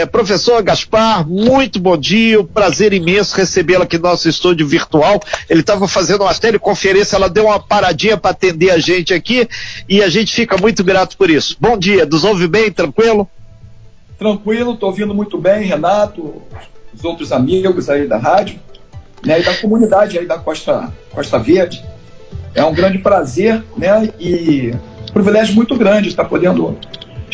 É, professor Gaspar, muito bom dia, um prazer imenso recebê-lo aqui no nosso estúdio virtual. Ele estava fazendo uma teleconferência, ela deu uma paradinha para atender a gente aqui e a gente fica muito grato por isso. Bom dia, nos ouve bem, tranquilo? Tranquilo, estou ouvindo muito bem, Renato, os outros amigos aí da rádio, né, e da comunidade aí da Costa, Costa Verde. É um grande prazer, né, e privilégio muito grande estar podendo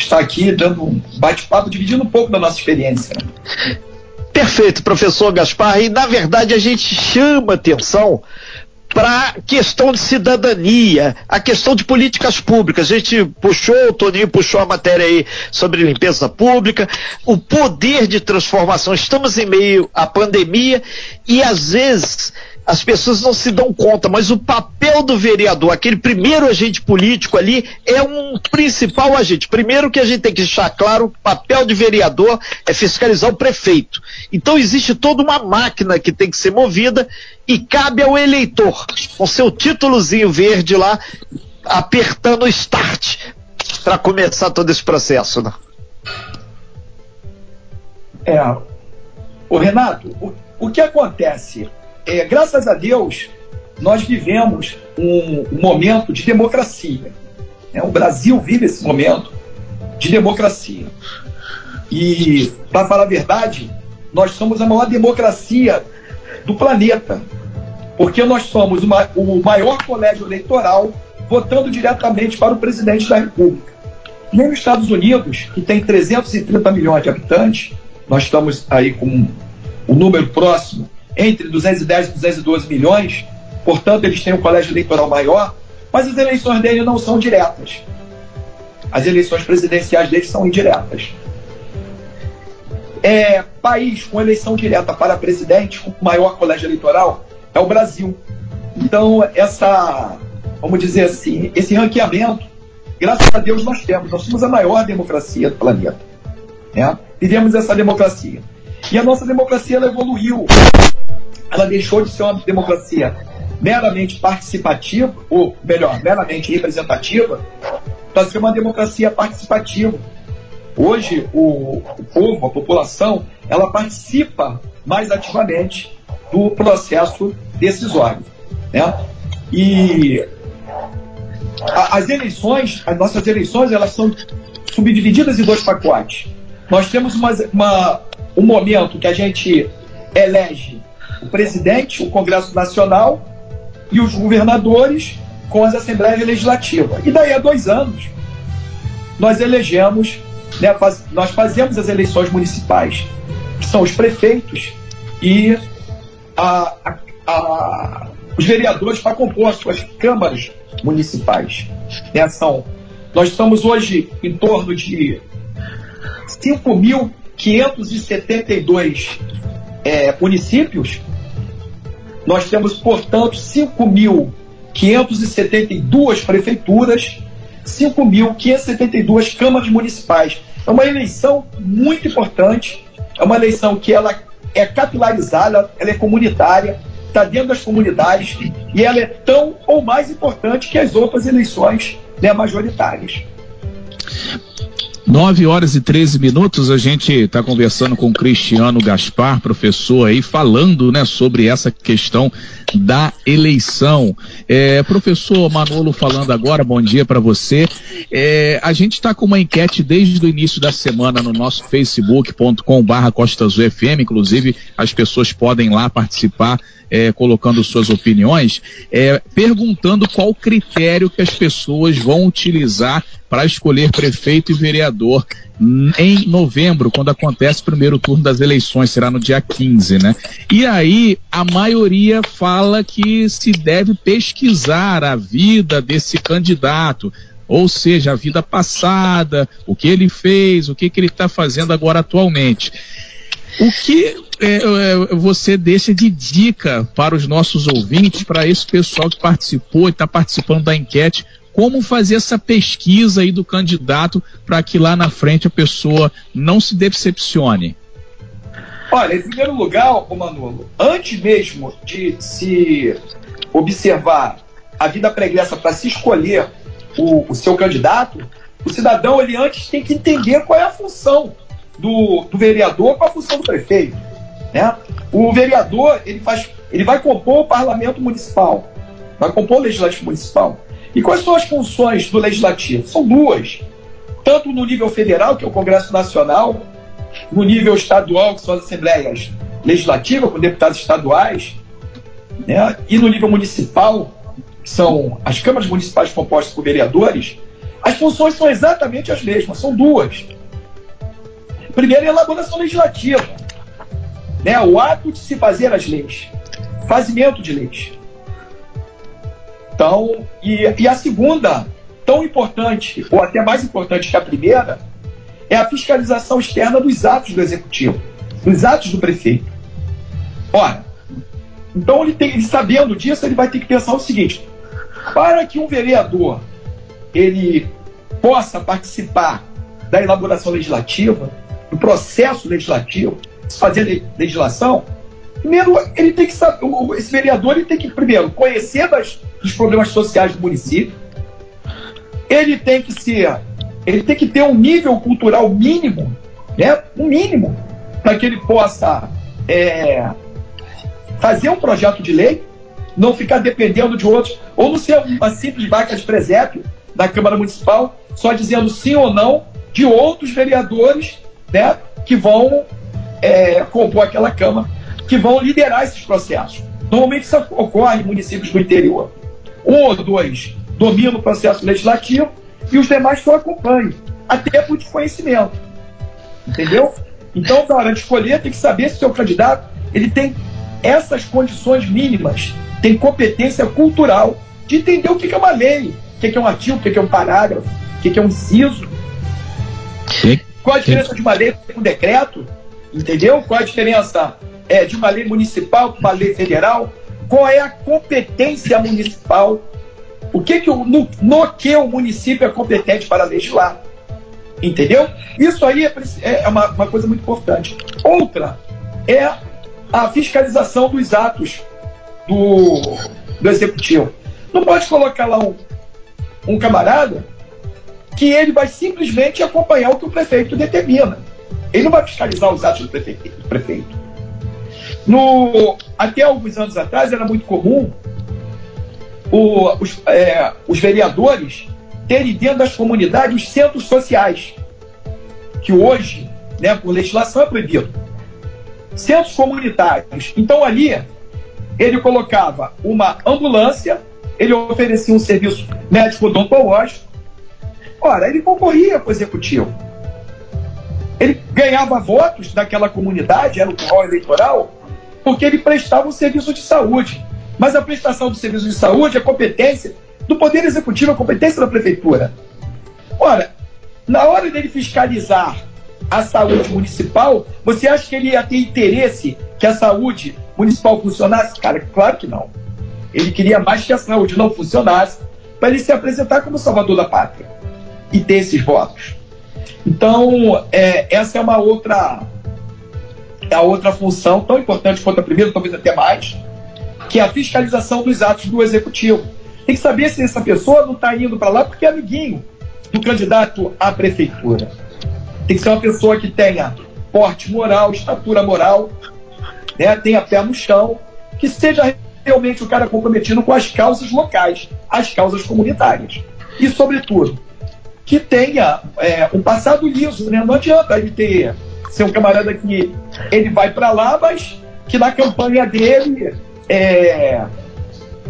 estar aqui dando um bate-papo, dividindo um pouco da nossa experiência. Né? Perfeito, professor Gaspar. E na verdade a gente chama atenção para a questão de cidadania, a questão de políticas públicas. A gente puxou, o Toninho puxou a matéria aí sobre limpeza pública, o poder de transformação. Estamos em meio à pandemia e às vezes as pessoas não se dão conta, mas o papel do vereador, aquele primeiro agente político ali, é um principal agente. Primeiro que a gente tem que deixar claro, o papel de vereador é fiscalizar o prefeito. Então existe toda uma máquina que tem que ser movida e cabe ao eleitor, com seu títulozinho verde lá, apertando o start para começar todo esse processo. Né? É. O Renato, o, o que acontece? É, graças a Deus, nós vivemos um, um momento de democracia. Né? O Brasil vive esse momento de democracia. E, para falar a verdade, nós somos a maior democracia do planeta, porque nós somos uma, o maior colégio eleitoral votando diretamente para o presidente da República. Nem nos Estados Unidos, que tem 330 milhões de habitantes, nós estamos aí com um número próximo entre 210 e 212 milhões, portanto, eles têm um colégio eleitoral maior, mas as eleições dele não são diretas. As eleições presidenciais deles são indiretas. É, país com eleição direta para presidente, com maior colégio eleitoral, é o Brasil. Então, essa, vamos dizer assim, esse ranqueamento, graças a Deus nós temos. Nós somos a maior democracia do planeta. Né? Vivemos essa democracia. E a nossa democracia ela evoluiu ela deixou de ser uma democracia meramente participativa, ou melhor, meramente representativa, para ser uma democracia participativa. Hoje, o, o, povo, a população, ela participa mais ativamente do processo decisório. Né? E a, as eleições, as nossas eleições, elas são subdivididas em dois pacotes. Nós temos uma, uma, um momento que a gente elege o presidente, o Congresso Nacional e os governadores com as Assembleias Legislativas. E daí a dois anos, nós elegemos, né, faz, nós fazemos as eleições municipais, que são os prefeitos e a, a, a, os vereadores para compor as suas câmaras municipais. Né, são, nós estamos hoje em torno de 5.572 é, municípios, nós temos, portanto, 5.572 prefeituras, 5.572 câmaras municipais. É uma eleição muito importante, é uma eleição que ela é capilarizada, ela é comunitária, está dentro das comunidades e ela é tão ou mais importante que as outras eleições né, majoritárias. 9 horas e 13 minutos, a gente está conversando com Cristiano Gaspar, professor aí, falando né, sobre essa questão da eleição. É, professor Manolo falando agora, bom dia para você. É, a gente está com uma enquete desde o início da semana no nosso facebook.com barra FM, inclusive as pessoas podem lá participar é, colocando suas opiniões, é, perguntando qual critério que as pessoas vão utilizar para escolher prefeito e vereador em novembro, quando acontece o primeiro turno das eleições, será no dia 15, né? E aí a maioria fala que se deve pesquisar a vida desse candidato, ou seja, a vida passada, o que ele fez, o que, que ele está fazendo agora atualmente. O que é, é, você deixa de dica para os nossos ouvintes, para esse pessoal que participou e está participando da enquete, como fazer essa pesquisa aí do candidato para que lá na frente a pessoa não se decepcione? Olha, em primeiro lugar, Manolo, antes mesmo de se observar a vida pregressa para se escolher o, o seu candidato, o cidadão ele antes tem que entender qual é a função do, do vereador com a função do prefeito. Né? O vereador ele, faz, ele vai compor o parlamento municipal, vai compor o legislativo municipal. E quais são as funções do legislativo? São duas. Tanto no nível federal, que é o Congresso Nacional, no nível estadual, que são as assembleias legislativas, com deputados estaduais, né? e no nível municipal, que são as câmaras municipais compostas por vereadores, as funções são exatamente as mesmas, são duas. Primeiro, a elaboração legislativa, né? o ato de se fazer as leis, fazimento de leis. Então, e, e a segunda, tão importante, ou até mais importante que a primeira, é a fiscalização externa dos atos do executivo, dos atos do prefeito. Ora, então ele tem, ele sabendo disso, ele vai ter que pensar o seguinte: para que um vereador ele possa participar da elaboração legislativa, do processo legislativo, fazer legislação, primeiro ele tem que saber, esse vereador ele tem que primeiro conhecer das, dos problemas sociais do município, ele tem que ser, ele tem que ter um nível cultural mínimo, né, um mínimo, para que ele possa é, fazer um projeto de lei, não ficar dependendo de outros, ou não ser uma simples vaca de presépio da Câmara Municipal, só dizendo sim ou não de outros vereadores né, que vão é, compor aquela Câmara, que vão liderar esses processos. Normalmente isso ocorre em municípios do interior. Um ou dois dominam o processo legislativo e os demais só acompanham, até por desconhecimento. Entendeu? Então, na hora de escolher, tem que saber se o seu candidato ele tem essas condições mínimas, tem competência cultural de entender o que é uma lei, o que é um artigo, o que é um parágrafo, o que é um inciso. Qual a diferença de uma lei para um decreto? Entendeu? Qual a diferença é, de uma lei municipal para uma lei federal? Qual é a competência municipal? O que, que o, no, no que o município é competente para legislar? Entendeu? Isso aí é, é uma, uma coisa muito importante. Outra é a fiscalização dos atos do, do executivo. Não pode colocar lá um, um camarada que ele vai simplesmente acompanhar o que o prefeito determina. Ele não vai fiscalizar os atos do prefeito. Do prefeito. No, até alguns anos atrás era muito comum o, os, é, os vereadores terem dentro das comunidades os centros sociais, que hoje, né, por legislação, é proibido centros comunitários. Então ali ele colocava uma ambulância, ele oferecia um serviço médico odontológico. Ora, ele concorria com o executivo. Ele ganhava votos daquela comunidade, era o curral eleitoral, porque ele prestava um serviço de saúde. Mas a prestação do serviço de saúde é competência do Poder Executivo, é competência da Prefeitura. Ora, na hora dele fiscalizar a saúde municipal, você acha que ele ia ter interesse que a saúde municipal funcionasse? Cara, claro que não. Ele queria mais que a saúde não funcionasse para ele se apresentar como salvador da pátria e ter esses votos. Então, é, essa é uma outra a outra função tão importante quanto a primeira, talvez até mais, que é a fiscalização dos atos do executivo. Tem que saber se essa pessoa não está indo para lá porque é amiguinho do candidato à prefeitura. Tem que ser uma pessoa que tenha porte moral, estatura moral, né, tenha pé no chão, que seja realmente o cara comprometido com as causas locais, as causas comunitárias. E, sobretudo, que tenha é, um passado liso, né? Não adianta ele ter ser um camarada que ele vai para lá, mas que na campanha dele é,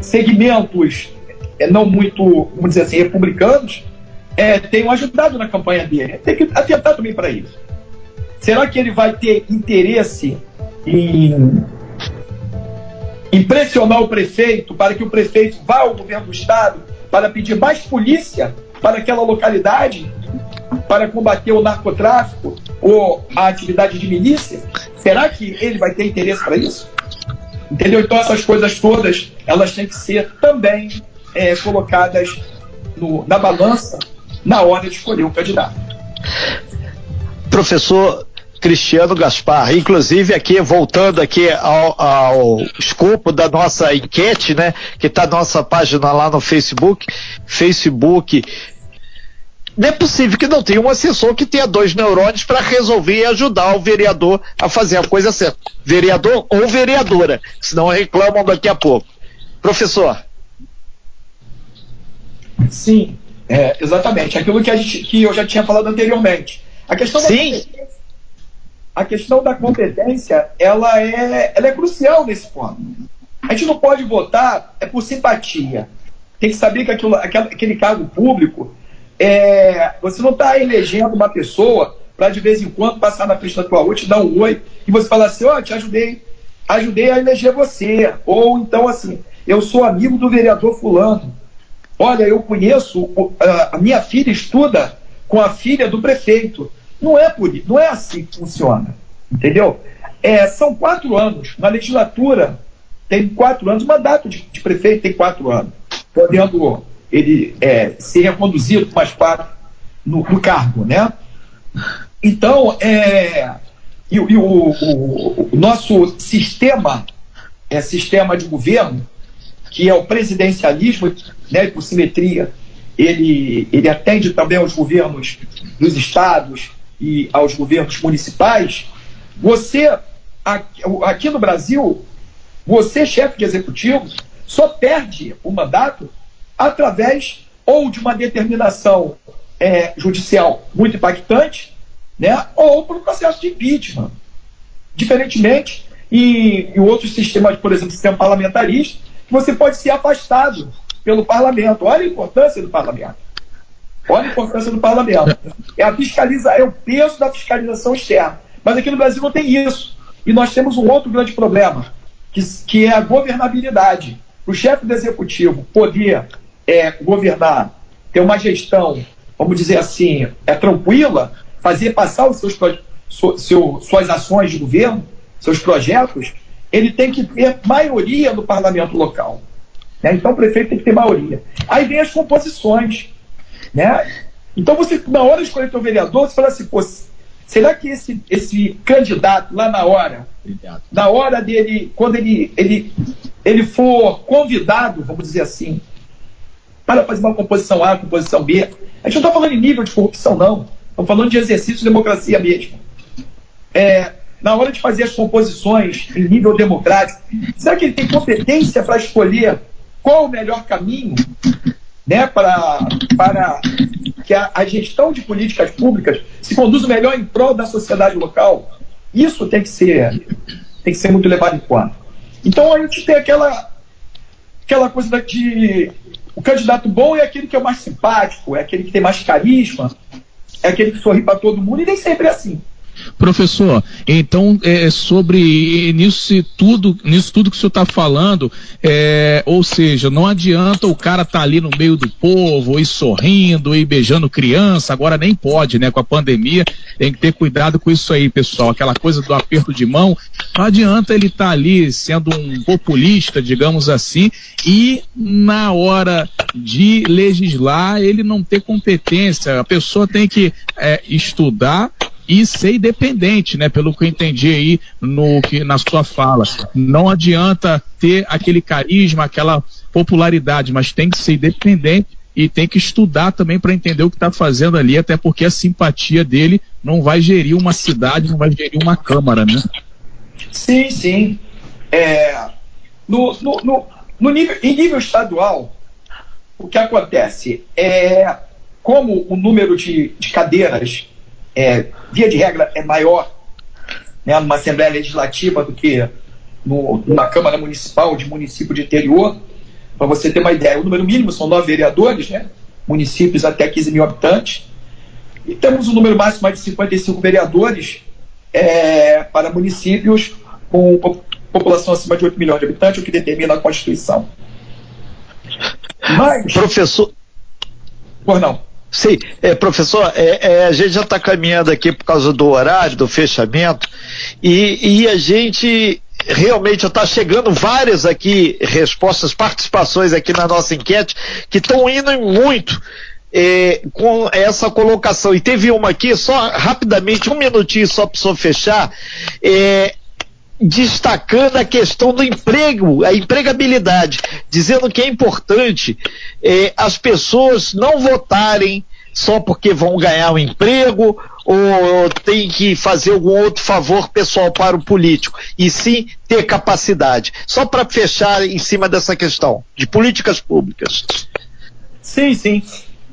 segmentos é, não muito, vamos dizer assim, republicanos é, tenham ajudado na campanha dele. Tem que atentar também para isso. Será que ele vai ter interesse em, em pressionar o prefeito para que o prefeito vá ao governo do estado para pedir mais polícia para aquela localidade para combater o narcotráfico ou a atividade de milícia? Será que ele vai ter interesse para isso? Entendeu? Então essas coisas todas elas têm que ser também é, colocadas no, na balança na hora de escolher um candidato. Professor Cristiano Gaspar, inclusive aqui, voltando aqui ao, ao escopo da nossa enquete, né, que está nossa página lá no Facebook, Facebook não é possível que não tenha um assessor que tenha dois neurônios para resolver e ajudar o vereador a fazer a coisa certa. Vereador ou vereadora, senão reclamam daqui a pouco. Professor. Sim, é, exatamente. Aquilo que, gente, que eu já tinha falado anteriormente. A questão da Sim. A questão da competência ela é, ela é crucial nesse ponto. A gente não pode votar é por simpatia. Tem que saber que aquilo, aquele cargo público, é, você não está elegendo uma pessoa para de vez em quando passar na frente da tua rua, te dar um oi e você falar assim, ó, oh, te ajudei, ajudei a eleger você. Ou então assim, eu sou amigo do vereador fulano. Olha, eu conheço, a minha filha estuda com a filha do prefeito. Não é por não é assim que funciona, entendeu? É, são quatro anos. Na legislatura tem quatro anos, mandato de, de prefeito tem quatro anos, podendo ele é, ser reconduzido mais quatro no, no cargo, né? Então, é, e, e o, o, o, nosso sistema, é sistema de governo, que é o presidencialismo, né, por simetria, ele, ele atende também aos governos dos estados e aos governos municipais. Você, aqui no Brasil, você, chefe de executivo, só perde o mandato através ou de uma determinação é, judicial muito impactante, né, ou por um processo de impeachment. Diferentemente, em, em outros sistemas, por exemplo, sistema parlamentarista, você pode ser afastado pelo parlamento. Olha a importância do parlamento. Olha a importância do parlamento. É a fiscaliza, é o peso da fiscalização externa. Mas aqui no Brasil não tem isso. E nós temos um outro grande problema, que, que é a governabilidade. O chefe do executivo poder é, governar, ter uma gestão, vamos dizer assim, é tranquila, fazer passar os seus, seu, suas ações de governo, seus projetos, ele tem que ter maioria no parlamento local. Né? Então o prefeito tem que ter maioria. Aí vem as composições. Né? Então você, na hora de escolher o vereador, você fala assim, pô, será que esse, esse candidato lá na hora, Obrigado. na hora dele, quando ele, ele, ele for convidado, vamos dizer assim, para fazer uma composição A, composição B, a gente não está falando em nível de corrupção, não. Estamos falando de exercício de democracia mesmo. É, na hora de fazer as composições em nível democrático, será que ele tem competência para escolher qual o melhor caminho né, para, para que a, a, gestão de políticas públicas se conduza melhor em prol da sociedade local? Isso tem que ser, tem que ser muito levado em conta. Então a gente tem aquela, aquela coisa de o candidato bom é aquele que é o mais simpático, é aquele que tem mais carisma, é aquele que sorri para todo mundo, e nem sempre é assim. Professor, então é, sobre nisso tudo, nisso tudo que o senhor está falando, é, ou seja, não adianta o cara estar tá ali no meio do povo, e sorrindo, e beijando criança, agora nem pode, né? Com a pandemia, tem que ter cuidado com isso aí, pessoal. Aquela coisa do aperto de mão, não adianta ele estar tá ali sendo um populista, digamos assim, e na hora de legislar ele não ter competência. A pessoa tem que é, estudar e ser independente, né? Pelo que eu entendi aí no que na sua fala. Não adianta ter aquele carisma, aquela popularidade, mas tem que ser independente e tem que estudar também para entender o que está fazendo ali, até porque a simpatia dele não vai gerir uma cidade, não vai gerir uma câmara, né? Sim, sim. É, no, no, no, no nível, em nível estadual, o que acontece é como o número de, de cadeiras é, via de regra, é maior né, numa Assembleia Legislativa do que no, numa Câmara Municipal de município de interior. Para você ter uma ideia, o número mínimo são nove vereadores, né, municípios até 15 mil habitantes. E temos um número máximo de 55 vereadores é, para municípios com população acima de 8 milhões de habitantes, o que determina a Constituição. Mas. Professor. Por não. Sim, é, professor, é, é, a gente já está caminhando aqui por causa do horário, do fechamento, e, e a gente realmente está chegando várias aqui respostas, participações aqui na nossa enquete, que estão indo muito é, com essa colocação. E teve uma aqui, só rapidamente, um minutinho só para o fechar. É, destacando a questão do emprego, a empregabilidade, dizendo que é importante eh, as pessoas não votarem só porque vão ganhar um emprego ou tem que fazer algum outro favor pessoal para o político, e sim ter capacidade. Só para fechar em cima dessa questão de políticas públicas. Sim, sim.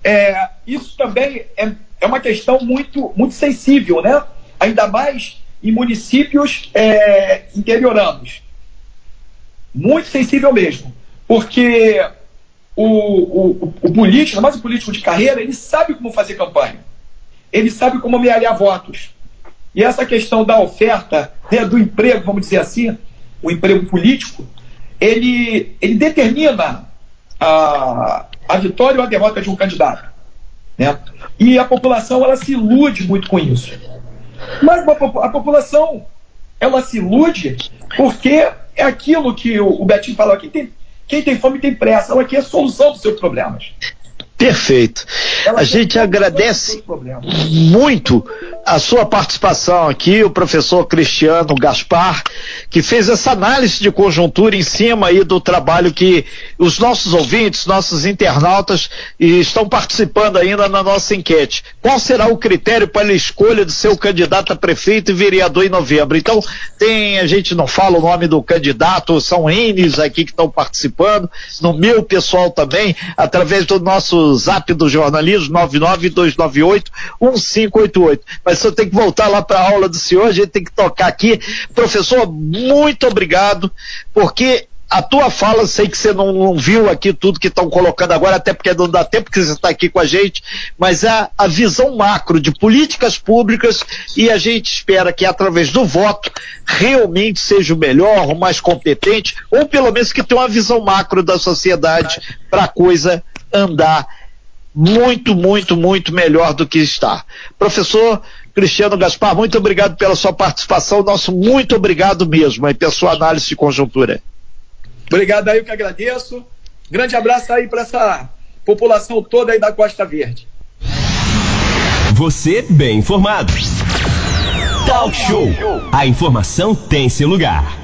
É, isso também é, é uma questão muito, muito sensível, né? Ainda mais em municípios é, interioranos. Muito sensível mesmo. Porque o, o, o político, mais o político de carreira, ele sabe como fazer campanha ele sabe como amealhar votos. E essa questão da oferta, né, do emprego, vamos dizer assim, o emprego político, ele, ele determina a, a vitória ou a derrota de um candidato. Né? E a população ela se ilude muito com isso. Mas a população ela se ilude porque é aquilo que o Betinho falou aqui: tem, quem tem fome tem pressa. Ela quer a solução dos seus problemas. Perfeito. A gente agradece muito a sua participação aqui, o professor Cristiano Gaspar, que fez essa análise de conjuntura em cima aí do trabalho que os nossos ouvintes, nossos internautas estão participando ainda na nossa enquete. Qual será o critério para a escolha do seu candidato a prefeito e vereador em novembro? Então, tem, a gente não fala o nome do candidato, são N's aqui que estão participando, no meu pessoal também, através do nosso zap do jornalismo, 99298 1588. Mas mas eu tenho que voltar lá para a aula do senhor, a gente tem que tocar aqui. Professor, muito obrigado, porque a tua fala, sei que você não, não viu aqui tudo que estão colocando agora, até porque não dá tempo que você está aqui com a gente, mas a, a visão macro de políticas públicas e a gente espera que através do voto realmente seja o melhor, o mais competente, ou pelo menos que tenha uma visão macro da sociedade para a coisa andar muito, muito, muito melhor do que está. Professor Cristiano Gaspar, muito obrigado pela sua participação. Nosso muito obrigado mesmo aí pela sua análise de conjuntura. Obrigado aí, eu que agradeço. Grande abraço aí para essa população toda aí da Costa Verde. Você bem informado. Talk Show. A informação tem seu lugar.